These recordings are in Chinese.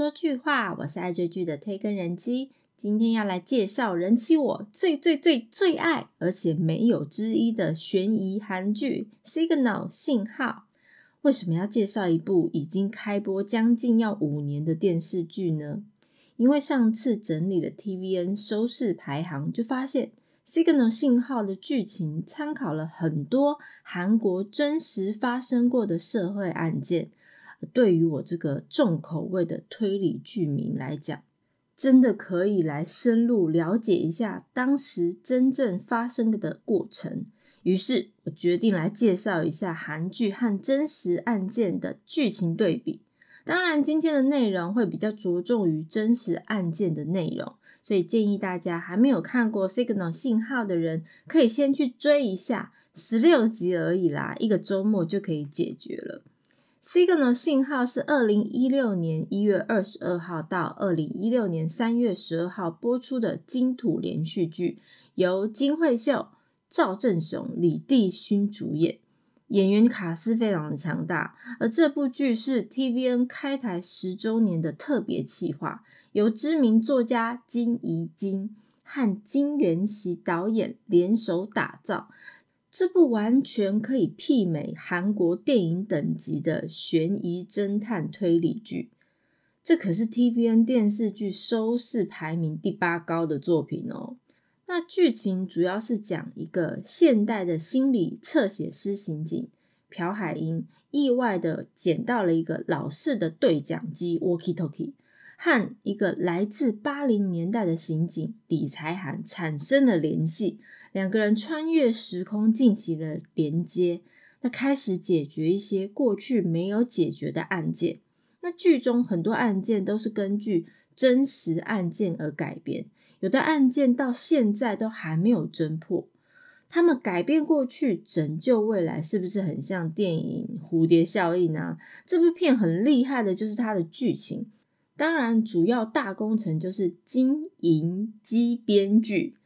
说句话，我是爱追剧的推更人机，今天要来介绍人气我最最最最爱，而且没有之一的悬疑韩剧《Signal》信号。为什么要介绍一部已经开播将近要五年的电视剧呢？因为上次整理了 TVN 收视排行，就发现《Signal》信号的剧情参考了很多韩国真实发生过的社会案件。对于我这个重口味的推理剧迷来讲，真的可以来深入了解一下当时真正发生的过程。于是我决定来介绍一下韩剧和真实案件的剧情对比。当然，今天的内容会比较着重于真实案件的内容，所以建议大家还没有看过《Signal》信号的人，可以先去追一下，十六集而已啦，一个周末就可以解决了。Signal 信号是二零一六年一月二十二号到二零一六年三月十二号播出的金土连续剧，由金惠秀、赵正雄、李帝勋主演，演员卡司非常的强大。而这部剧是 TVN 开台十周年的特别企划，由知名作家金怡金和金元熙导演联手打造。这部完全可以媲美韩国电影等级的悬疑侦探推理剧，这可是 TVN 电视剧收视排名第八高的作品哦。那剧情主要是讲一个现代的心理侧写师刑警朴海英意外的捡到了一个老式的对讲机 Walkie Talkie，和一个来自八零年代的刑警李才涵产生了联系。两个人穿越时空进行了连接，那开始解决一些过去没有解决的案件。那剧中很多案件都是根据真实案件而改编，有的案件到现在都还没有侦破。他们改变过去拯救未来，是不是很像电影《蝴蝶效应》呢？这部片很厉害的就是它的剧情，当然主要大工程就是金银基编剧。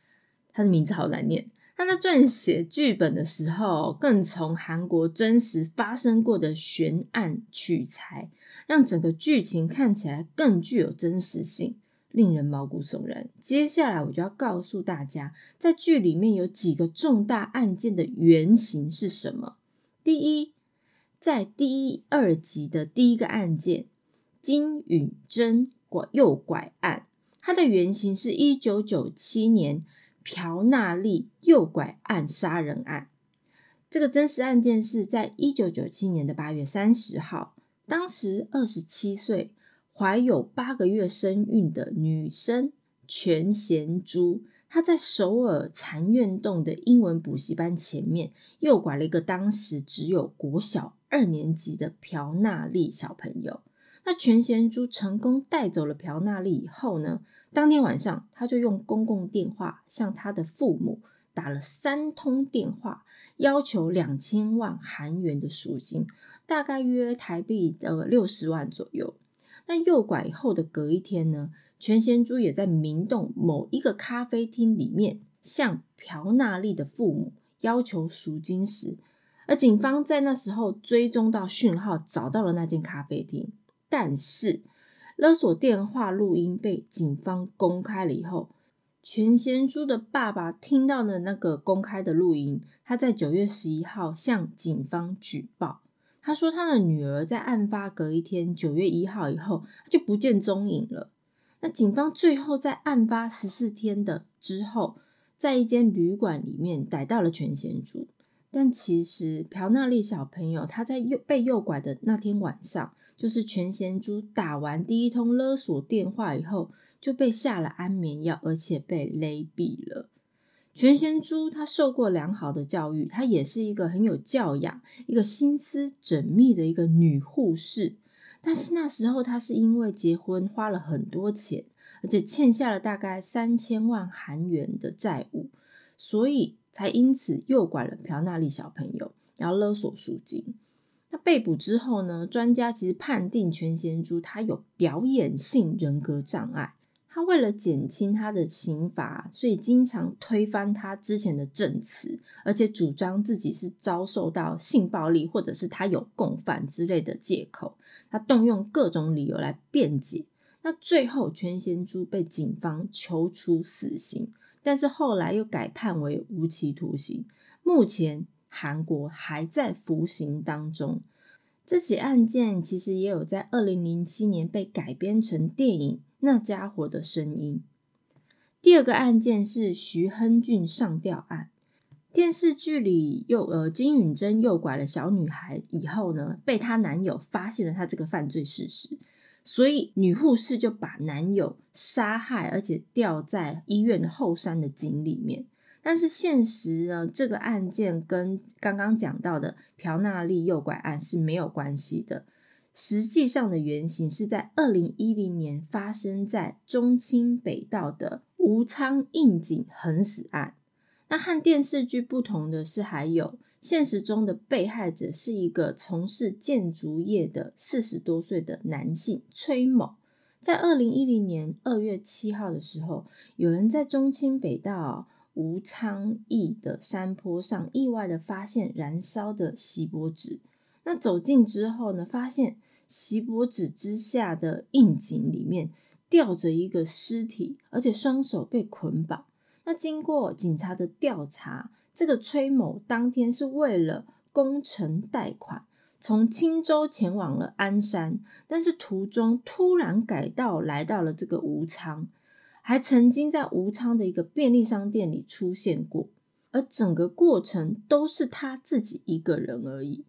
他的名字好难念。他在撰写剧本的时候，更从韩国真实发生过的悬案取材，让整个剧情看起来更具有真实性，令人毛骨悚然。接下来我就要告诉大家，在剧里面有几个重大案件的原型是什么。第一，在第一二集的第一个案件金允珍拐诱拐案，它的原型是一九九七年。朴娜丽诱拐案杀人案，这个真实案件是在一九九七年的八月三十号。当时二十七岁、怀有八个月身孕的女生全贤珠，她在首尔残院洞的英文补习班前面诱拐了一个当时只有国小二年级的朴娜丽小朋友。那全贤珠成功带走了朴娜丽以后呢？当天晚上，他就用公共电话向他的父母打了三通电话，要求两千万韩元的赎金，大概约台币呃六十万左右。那诱拐后的隔一天呢，全贤珠也在明洞某一个咖啡厅里面向朴娜丽的父母要求赎金时，而警方在那时候追踪到讯号，找到了那间咖啡厅，但是。勒索电话录音被警方公开了以后，全贤珠的爸爸听到了那个公开的录音，他在九月十一号向警方举报，他说他的女儿在案发隔一天九月一号以后就不见踪影了。那警方最后在案发十四天的之后，在一间旅馆里面逮到了全贤珠，但其实朴娜丽小朋友他在诱被诱拐的那天晚上。就是全贤珠打完第一通勒索电话以后，就被下了安眠药，而且被勒毙了。全贤珠她受过良好的教育，她也是一个很有教养、一个心思缜密的一个女护士。但是那时候她是因为结婚花了很多钱，而且欠下了大概三千万韩元的债务，所以才因此诱拐了朴娜丽小朋友，然后勒索赎金。那被捕之后呢？专家其实判定全贤珠他有表演性人格障碍，他为了减轻他的刑罚，所以经常推翻他之前的证词，而且主张自己是遭受到性暴力，或者是他有共犯之类的借口，他动用各种理由来辩解。那最后全贤珠被警方求处死刑，但是后来又改判为无期徒刑。目前韩国还在服刑当中。这起案件其实也有在二零零七年被改编成电影《那家伙的声音》。第二个案件是徐亨俊上吊案。电视剧里诱呃金允珍诱拐了小女孩以后呢，被她男友发现了她这个犯罪事实，所以女护士就把男友杀害，而且吊在医院的后山的井里面。但是现实呢，这个案件跟刚刚讲到的朴娜丽诱拐案是没有关系的。实际上的原型是在二零一零年发生在中清北道的吴昌应景横死案。那和电视剧不同的是，还有现实中的被害者是一个从事建筑业的四十多岁的男性崔某。在二零一零年二月七号的时候，有人在中清北道。吴昌义的山坡上，意外的发现燃烧的锡箔纸。那走近之后呢，发现锡箔纸之下的硬井里面吊着一个尸体，而且双手被捆绑。那经过警察的调查，这个崔某当天是为了工程贷款，从青州前往了鞍山，但是途中突然改道来到了这个吴昌。还曾经在吴昌的一个便利商店里出现过，而整个过程都是他自己一个人而已。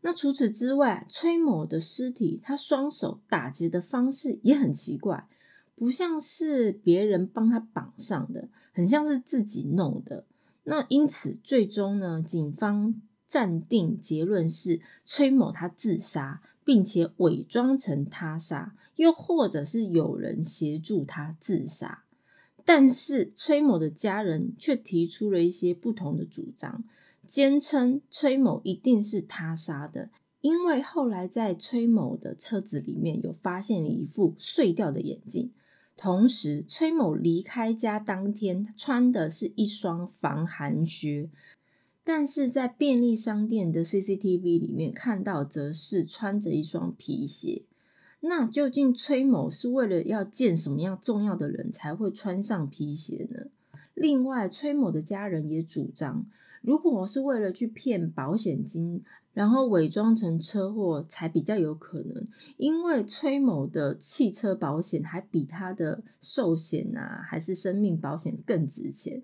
那除此之外，崔某的尸体，他双手打结的方式也很奇怪，不像是别人帮他绑上的，很像是自己弄的。那因此，最终呢，警方暂定结论是崔某他自杀。并且伪装成他杀，又或者是有人协助他自杀，但是崔某的家人却提出了一些不同的主张，坚称崔某一定是他杀的，因为后来在崔某的车子里面有发现了一副碎掉的眼镜，同时崔某离开家当天穿的是一双防寒靴。但是在便利商店的 CCTV 里面看到，则是穿着一双皮鞋。那究竟崔某是为了要见什么样重要的人才会穿上皮鞋呢？另外，崔某的家人也主张，如果我是为了去骗保险金，然后伪装成车祸才比较有可能，因为崔某的汽车保险还比他的寿险啊，还是生命保险更值钱。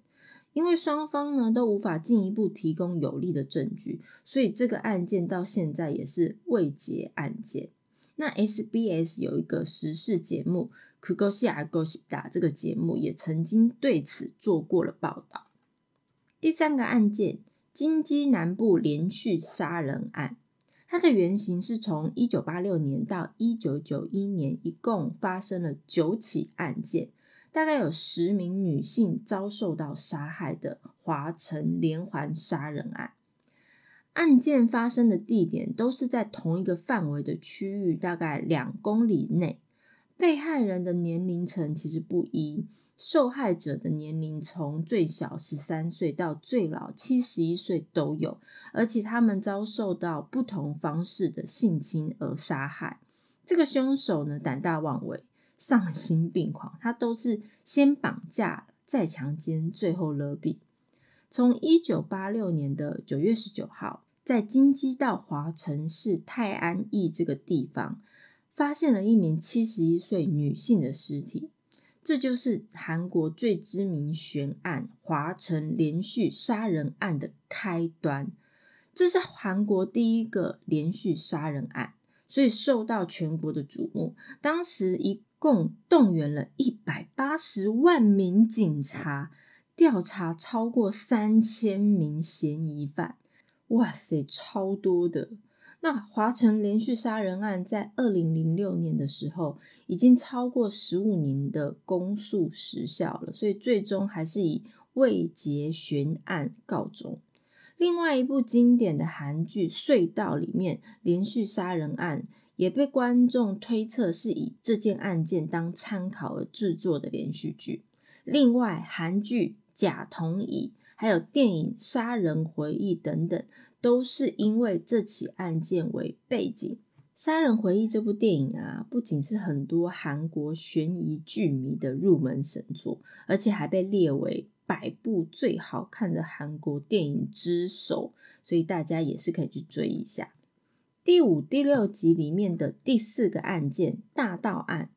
因为双方呢都无法进一步提供有力的证据，所以这个案件到现在也是未结案件。那 SBS 有一个时事节目《k u g o s i a g o s i d a 这个节目也曾经对此做过了报道。第三个案件，金鸡南部连续杀人案，它的原型是从一九八六年到一九九一年，一共发生了九起案件。大概有十名女性遭受到杀害的华城连环杀人案，案件发生的地点都是在同一个范围的区域，大概两公里内。被害人的年龄层其实不一，受害者的年龄从最小十三岁到最老七十一岁都有，而且他们遭受到不同方式的性侵而杀害。这个凶手呢，胆大妄为。丧心病狂，他都是先绑架再强奸，最后勒毙。从一九八六年的九月十九号，在京畿道华城市泰安邑这个地方，发现了一名七十一岁女性的尸体。这就是韩国最知名悬案——华城连续杀人案的开端。这是韩国第一个连续杀人案，所以受到全国的瞩目。当时一共动员了一百八十万名警察，调查超过三千名嫌疑犯。哇塞，超多的！那华城连续杀人案在二零零六年的时候，已经超过十五年的公诉时效了，所以最终还是以未结悬案告终。另外一部经典的韩剧《隧道》里面连续杀人案。也被观众推测是以这件案件当参考而制作的连续剧。另外，韩剧《假同乙》还有电影《杀人回忆》等等，都是因为这起案件为背景，杀人回忆》这部电影啊，不仅是很多韩国悬疑剧迷的入门神作，而且还被列为百部最好看的韩国电影之首，所以大家也是可以去追一下。第五、第六集里面的第四个案件——大盗案，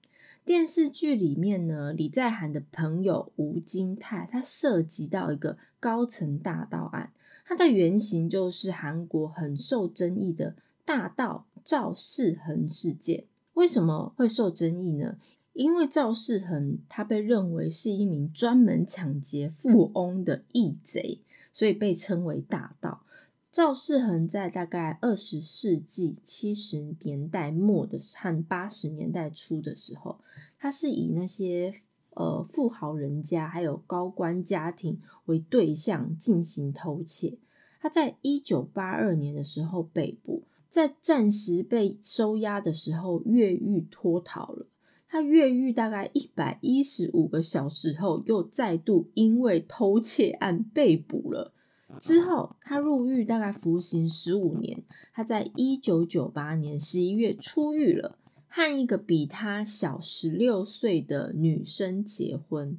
电视剧里面呢，李在涵的朋友吴金泰，他涉及到一个高层大盗案，它的原型就是韩国很受争议的大盗。赵世恒事件为什么会受争议呢？因为赵世恒他被认为是一名专门抢劫富翁的义贼，所以被称为大盗。赵世恒在大概二十世纪七十年代末的和八十年代初的时候，他是以那些呃富豪人家还有高官家庭为对象进行偷窃。他在一九八二年的时候被捕。在暂时被收押的时候，越狱脱逃了。他越狱大概一百一十五个小时后，又再度因为偷窃案被捕了。之后，他入狱大概服刑十五年。他在一九九八年十一月出狱了，和一个比他小十六岁的女生结婚，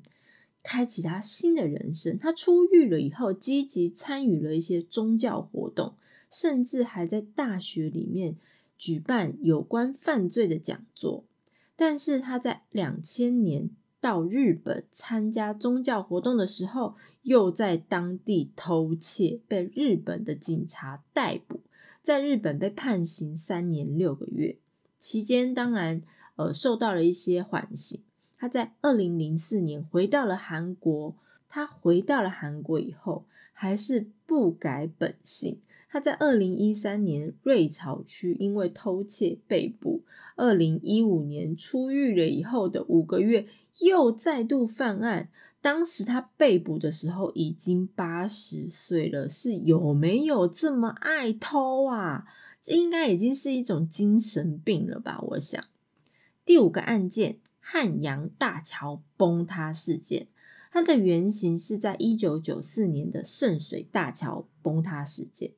开启他新的人生。他出狱了以后，积极参与了一些宗教活动。甚至还在大学里面举办有关犯罪的讲座，但是他在两千年到日本参加宗教活动的时候，又在当地偷窃，被日本的警察逮捕，在日本被判刑三年六个月，期间当然呃受到了一些缓刑。他在二零零四年回到了韩国，他回到了韩国以后，还是不改本性。他在二零一三年瑞草区因为偷窃被捕，二零一五年出狱了以后的五个月又再度犯案。当时他被捕的时候已经八十岁了，是有没有这么爱偷啊？这应该已经是一种精神病了吧？我想。第五个案件汉阳大桥崩塌事件，它的原型是在一九九四年的圣水大桥崩塌事件。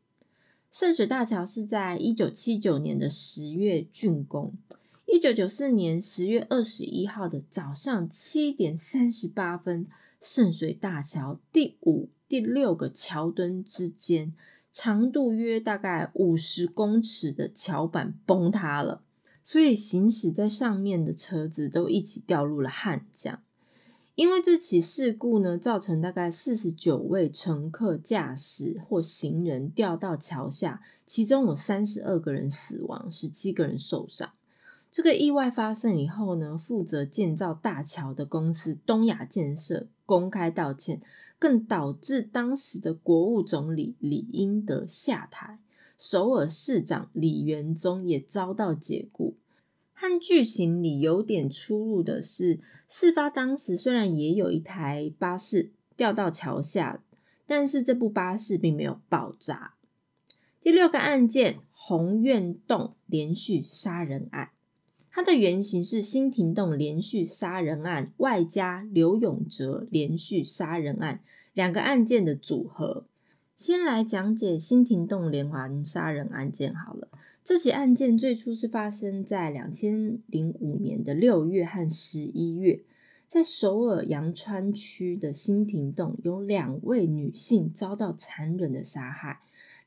圣水大桥是在一九七九年的十月竣工。一九九四年十月二十一号的早上七点三十八分，圣水大桥第五、第六个桥墩之间，长度约大概五十公尺的桥板崩塌了，所以行驶在上面的车子都一起掉入了汉江。因为这起事故呢，造成大概四十九位乘客、驾驶或行人掉到桥下，其中有三十二个人死亡，十七个人受伤。这个意外发生以后呢，负责建造大桥的公司东亚建设公开道歉，更导致当时的国务总理李英德下台，首尔市长李元宗也遭到解雇。和剧情里有点出入的是，事发当时虽然也有一台巴士掉到桥下，但是这部巴士并没有爆炸。第六个案件红苑洞连续杀人案，它的原型是新亭洞连续杀人案外加刘永哲连续杀人案两个案件的组合。先来讲解新亭洞连环杀人案件好了。这起案件最初是发生在两千零五年的六月和十一月，在首尔阳川区的新亭洞，有两位女性遭到残忍的杀害。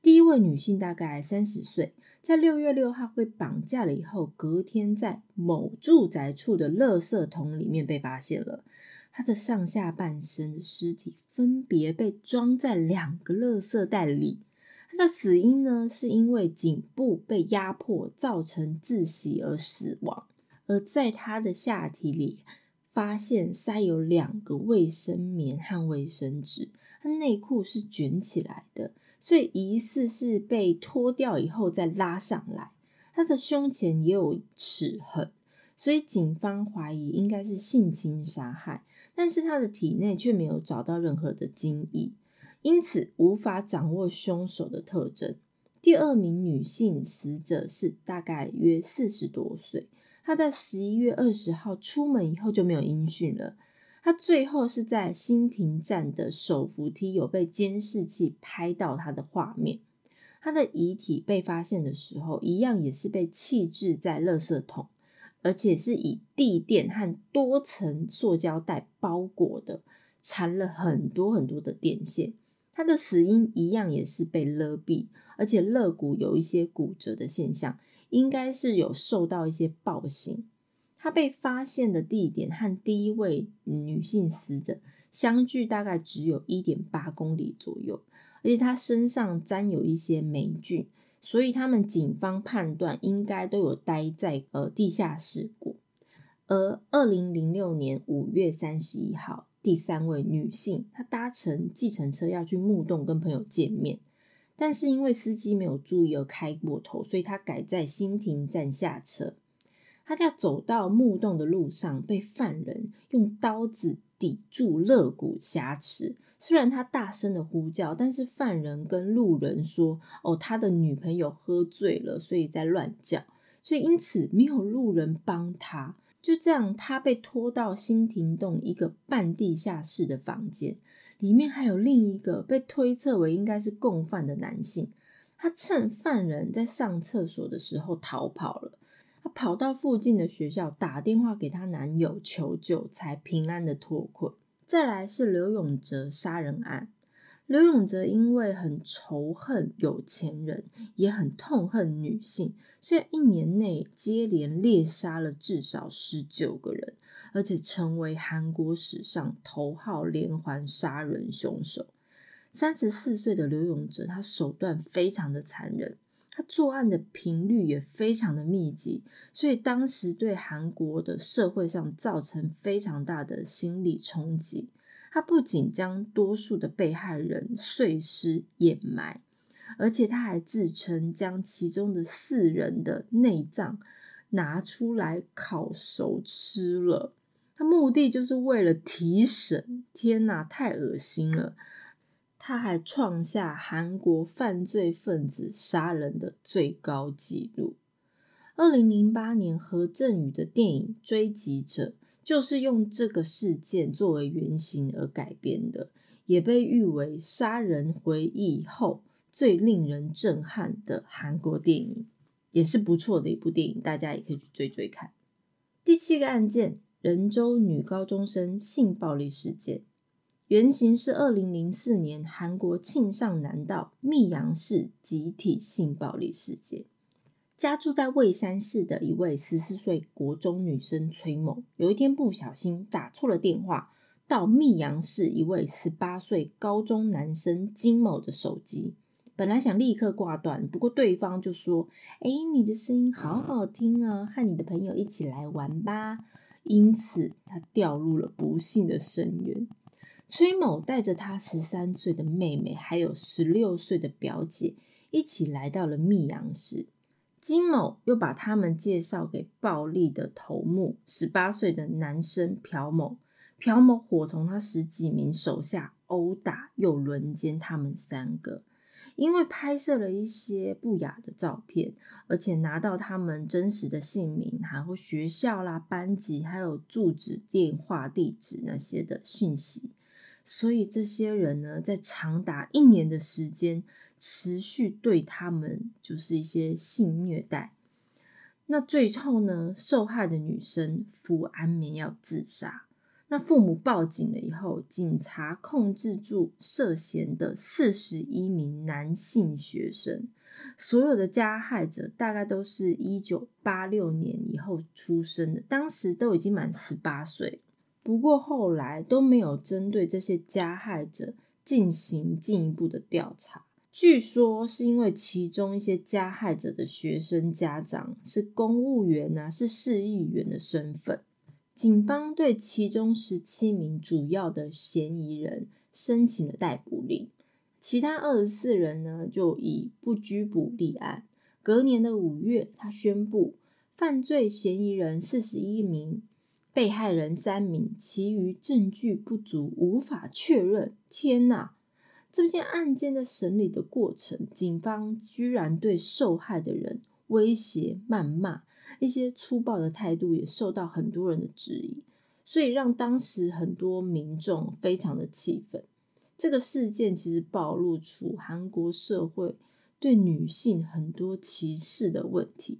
第一位女性大概三十岁，在六月六号被绑架了以后，隔天在某住宅处的垃圾桶里面被发现了，她的上下半身的尸体分别被装在两个垃圾袋里。那死因呢？是因为颈部被压迫造成窒息而死亡，而在她的下体里发现塞有两个卫生棉和卫生纸，他内裤是卷起来的，所以疑似是被脱掉以后再拉上来。他的胸前也有齿痕，所以警方怀疑应该是性侵杀害，但是他的体内却没有找到任何的精液。因此无法掌握凶手的特征。第二名女性死者是大概约四十多岁，她在十一月二十号出门以后就没有音讯了。他最后是在新亭站的手扶梯有被监视器拍到他的画面。他的遗体被发现的时候，一样也是被弃置在垃圾桶，而且是以地垫和多层塑胶袋包裹的，缠了很多很多的电线。他的死因一样也是被勒毙，而且肋骨有一些骨折的现象，应该是有受到一些暴行。他被发现的地点和第一位女性死者相距大概只有一点八公里左右，而且他身上沾有一些霉菌，所以他们警方判断应该都有待在呃地下室过。而二零零六年五月三十一号。第三位女性，她搭乘计程车要去木洞跟朋友见面，但是因为司机没有注意而开过头，所以她改在新亭站下车。他要走到木洞的路上，被犯人用刀子抵住肋骨挟持。虽然他大声的呼叫，但是犯人跟路人说：“哦，他的女朋友喝醉了，所以在乱叫。”所以因此没有路人帮他。就这样，他被拖到新亭洞一个半地下室的房间，里面还有另一个被推测为应该是共犯的男性。他趁犯人在上厕所的时候逃跑了，跑到附近的学校打电话给她男友求救，才平安的脱困。再来是刘永哲杀人案。刘永哲因为很仇恨有钱人，也很痛恨女性，所以一年内接连猎杀了至少十九个人，而且成为韩国史上头号连环杀人凶手。三十四岁的刘永哲，他手段非常的残忍，他作案的频率也非常的密集，所以当时对韩国的社会上造成非常大的心理冲击。他不仅将多数的被害人碎尸掩埋，而且他还自称将其中的四人的内脏拿出来烤熟吃了。他目的就是为了提神。天哪，太恶心了！他还创下韩国犯罪分子杀人的最高纪录。二零零八年何振宇的电影《追击者》。就是用这个事件作为原型而改编的，也被誉为杀人回忆后最令人震撼的韩国电影，也是不错的一部电影，大家也可以去追追看。第七个案件：仁州女高中生性暴力事件，原型是二零零四年韩国庆尚南道密阳市集体性暴力事件。家住在蔚山市的一位十四岁国中女生崔某，有一天不小心打错了电话到密阳市一位十八岁高中男生金某的手机。本来想立刻挂断，不过对方就说：“哎，你的声音好好听啊，和你的朋友一起来玩吧。”因此，他掉入了不幸的深渊。崔某带着他十三岁的妹妹，还有十六岁的表姐，一起来到了密阳市。金某又把他们介绍给暴力的头目十八岁的男生朴某，朴某伙同他十几名手下殴打又轮奸他们三个，因为拍摄了一些不雅的照片，而且拿到他们真实的姓名，还有学校啦、班级，还有住址、电话、地址那些的讯息，所以这些人呢，在长达一年的时间。持续对他们就是一些性虐待，那最后呢，受害的女生服安眠药自杀。那父母报警了以后，警察控制住涉嫌的四十一名男性学生，所有的加害者大概都是一九八六年以后出生的，当时都已经满十八岁。不过后来都没有针对这些加害者进行进一步的调查。据说是因为其中一些加害者的学生家长是公务员呐，是市议员的身份，警方对其中十七名主要的嫌疑人申请了逮捕令，其他二十四人呢就以不拘捕立案。隔年的五月，他宣布犯罪嫌疑人四十一名，被害人三名，其余证据不足，无法确认。天呐！这件案件的审理的过程，警方居然对受害的人威胁、谩骂，一些粗暴的态度也受到很多人的质疑，所以让当时很多民众非常的气愤。这个事件其实暴露出韩国社会对女性很多歧视的问题。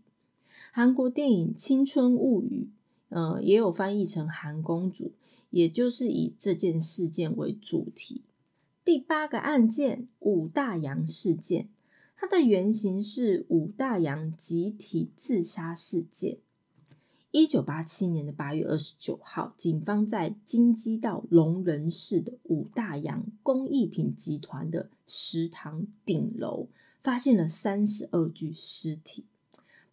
韩国电影《青春物语》呃也有翻译成《韩公主》，也就是以这件事件为主题。第八个案件五大洋事件，它的原型是五大洋集体自杀事件。一九八七年的八月二十九号，警方在京畿道龙仁市的五大洋工艺品集团的食堂顶楼，发现了三十二具尸体，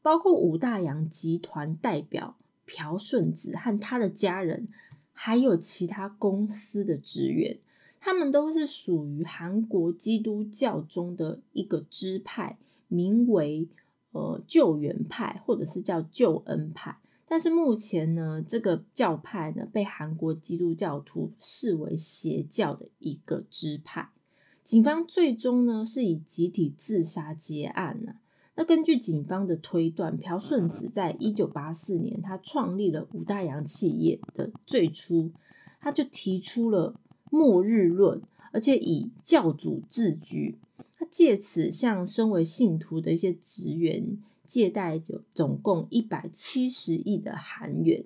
包括五大洋集团代表朴顺子和他的家人，还有其他公司的职员。他们都是属于韩国基督教中的一个支派，名为呃救援派，或者是叫救恩派。但是目前呢，这个教派呢被韩国基督教徒视为邪教的一个支派。警方最终呢是以集体自杀结案了。那根据警方的推断，朴顺子在一九八四年他创立了五大洋企业的最初，他就提出了。末日论，而且以教主自居，他借此向身为信徒的一些职员借贷，有总共一百七十亿的韩元。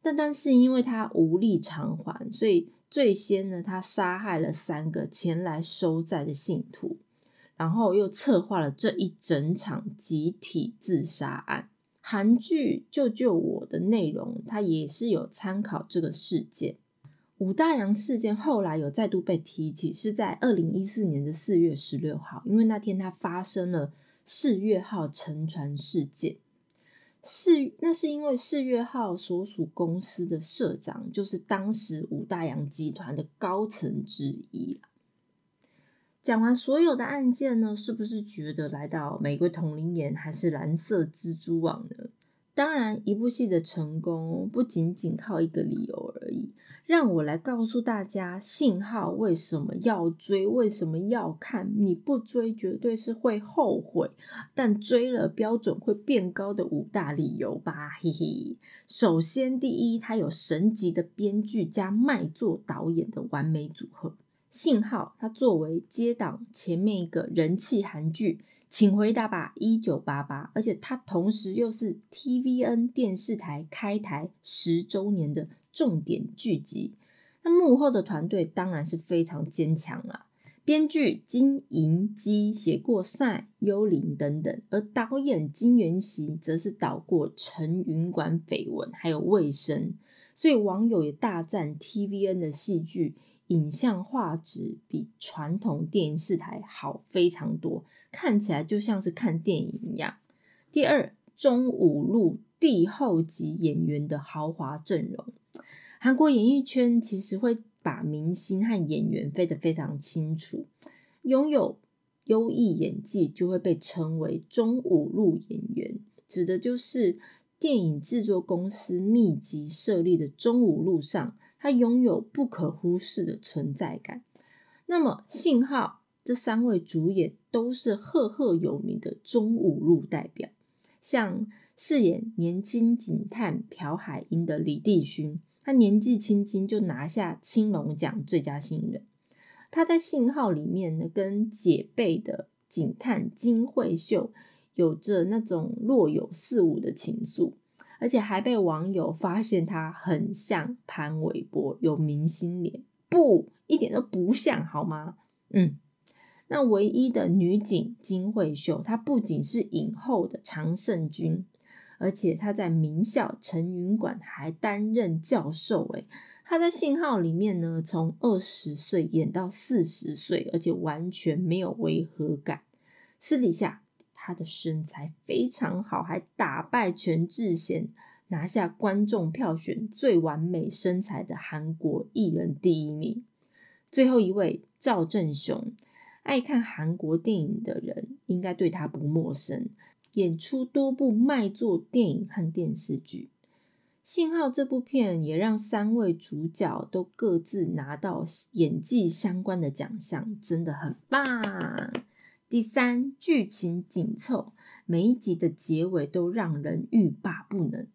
但但是因为他无力偿还，所以最先呢，他杀害了三个前来收债的信徒，然后又策划了这一整场集体自杀案。韩剧《救救我》的内容，它也是有参考这个事件。五大洋事件后来有再度被提起，是在二零一四年的四月十六号，因为那天它发生了四月号沉船事件。四那是因为四月号所属公司的社长就是当时五大洋集团的高层之一。讲完所有的案件呢，是不是觉得来到玫瑰同林眼还是蓝色蜘蛛网呢？当然，一部戏的成功不仅仅靠一个理由而已。让我来告诉大家，信号为什么要追，为什么要看？你不追绝对是会后悔，但追了标准会变高的五大理由吧，嘿嘿。首先，第一，它有神级的编剧加卖座导演的完美组合。信号，它作为接档前面一个人气韩剧。请回答吧，一九八八，而且它同时又是 TVN 电视台开台十周年的重点剧集。那幕后的团队当然是非常坚强啦，编剧金银基写过《赛》《幽灵》等等，而导演金元熙则是导过《陈云馆绯闻》还有《卫生》，所以网友也大赞 TVN 的戏剧影像画质比传统电视台好非常多。看起来就像是看电影一样。第二，中五路帝后级演员的豪华阵容。韩国演艺圈其实会把明星和演员分得非常清楚，拥有优异演技就会被称为中五路演员，指的就是电影制作公司密集设立的中五路上，他拥有不可忽视的存在感。那么，信号。这三位主演都是赫赫有名的中五路代表，像饰演年轻警探朴海英的李帝勋，他年纪轻轻就拿下青龙奖最佳新人。他在信号里面呢，跟姐辈的警探金惠秀有着那种若有似无的情愫，而且还被网友发现他很像潘玮柏，有明星脸，不，一点都不像，好吗？嗯。那唯一的女警金惠秀，她不仅是影后的常胜军，而且她在名校陈云馆还担任教授。诶她在信号里面呢，从二十岁演到四十岁，而且完全没有违和感。私底下，他的身材非常好，还打败全智贤，拿下观众票选最完美身材的韩国艺人第一名。最后一位赵正雄。爱看韩国电影的人应该对他不陌生，演出多部卖座电影和电视剧。信号这部片也让三位主角都各自拿到演技相关的奖项，真的很棒。第三，剧情紧凑，每一集的结尾都让人欲罢不能。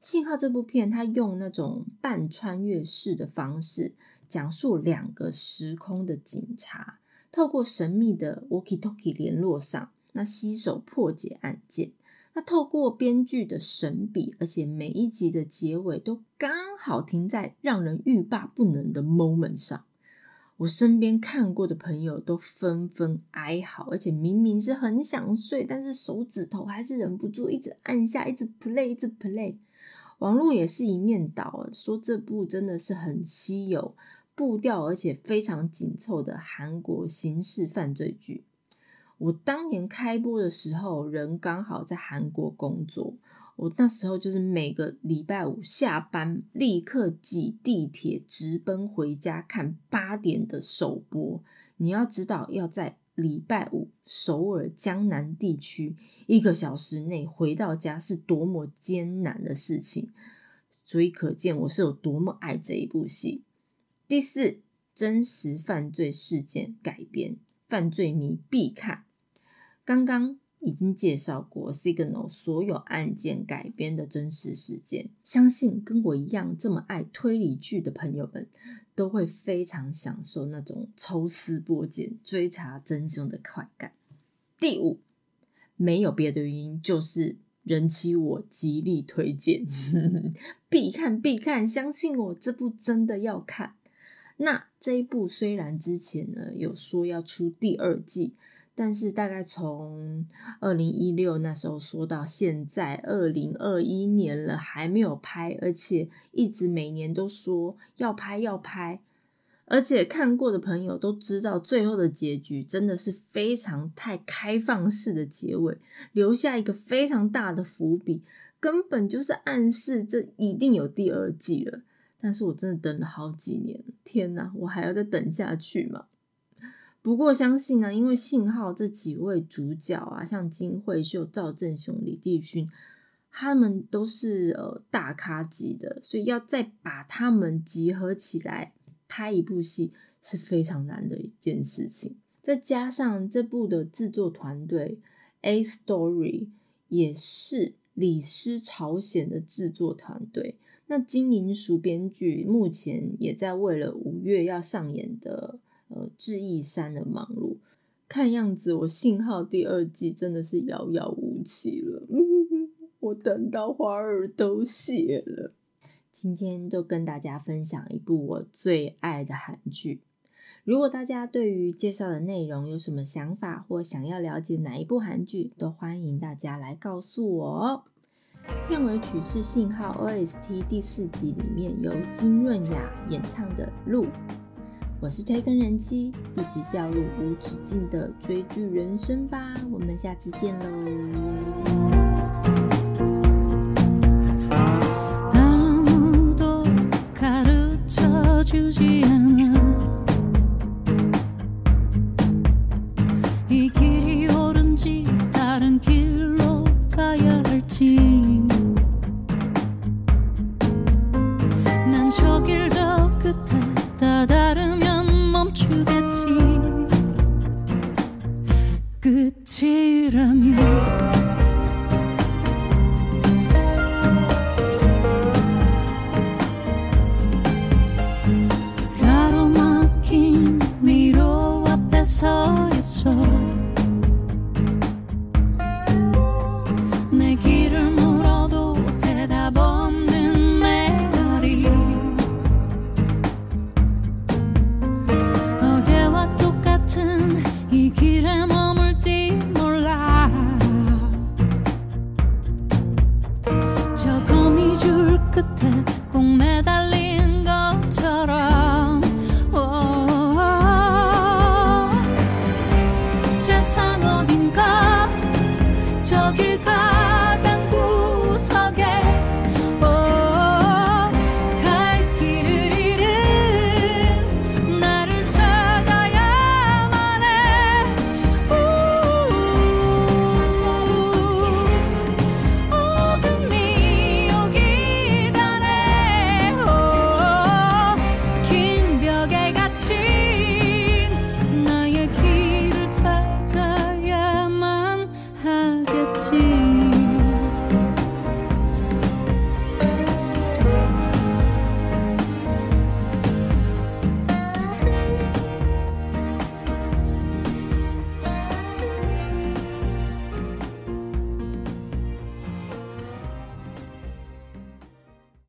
信号这部片，它用那种半穿越式的方式，讲述两个时空的警察。透过神秘的 walkie-talkie 联络上，那携手破解案件。那透过编剧的神笔，而且每一集的结尾都刚好停在让人欲罢不能的 moment 上。我身边看过的朋友都纷纷哀嚎，而且明明是很想睡，但是手指头还是忍不住一直按下，一直 play，一直 play。网络也是一面倒，说这部真的是很稀有、步调而且非常紧凑的韩国刑事犯罪剧。我当年开播的时候，人刚好在韩国工作。我那时候就是每个礼拜五下班，立刻挤地铁直奔回家看八点的首播。你要知道，要在礼拜五首尔江南地区一个小时内回到家是多么艰难的事情，所以可见我是有多么爱这一部戏。第四，真实犯罪事件改编，犯罪迷必看。刚刚。已经介绍过 Signal 所有案件改编的真实事件，相信跟我一样这么爱推理剧的朋友们，都会非常享受那种抽丝剥茧、追查真凶的快感。第五，没有别的原因，就是人妻我极力推荐，必看必看，相信我，这部真的要看。那这一部虽然之前呢有说要出第二季。但是大概从二零一六那时候说到现在二零二一年了，还没有拍，而且一直每年都说要拍要拍，而且看过的朋友都知道，最后的结局真的是非常太开放式的结尾，留下一个非常大的伏笔，根本就是暗示这一定有第二季了。但是我真的等了好几年，天哪，我还要再等下去吗？不过相信呢，因为信号这几位主角啊，像金惠秀、赵正雄、李帝勋，他们都是呃大咖级的，所以要再把他们集合起来拍一部戏是非常难的一件事情。再加上这部的制作团队 A Story 也是李师朝鲜的制作团队，那金银淑编剧目前也在为了五月要上演的。呃，智异山的忙碌，看样子我信号第二季真的是遥遥无期了。我等到花儿都谢了。今天就跟大家分享一部我最爱的韩剧。如果大家对于介绍的内容有什么想法，或想要了解哪一部韩剧，都欢迎大家来告诉我哦。片尾曲是信号 OST 第四集里面由金润雅演唱的《路》。我是推更人妻，一起掉入无止境的追剧人生吧！我们下次见喽。